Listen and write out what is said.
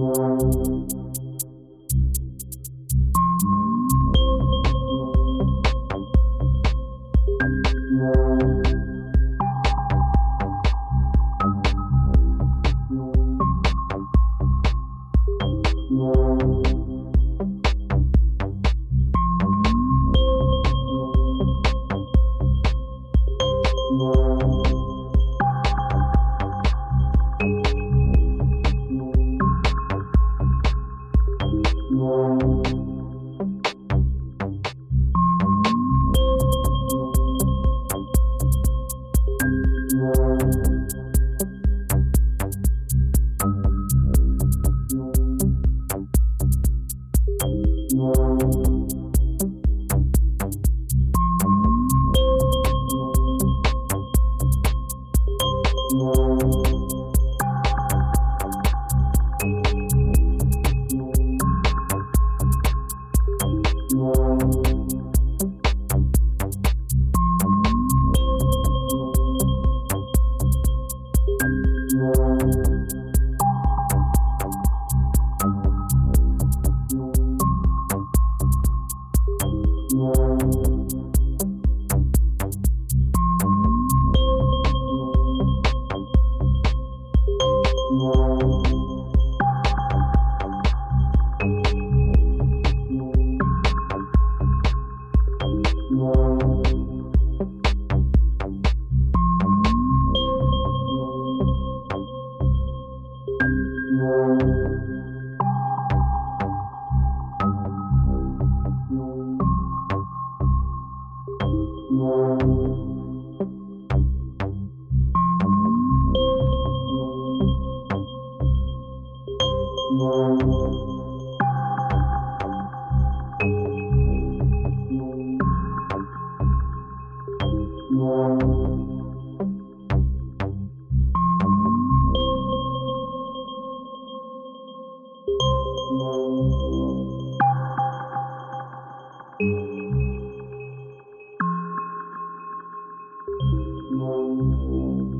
Música Thank. long, long.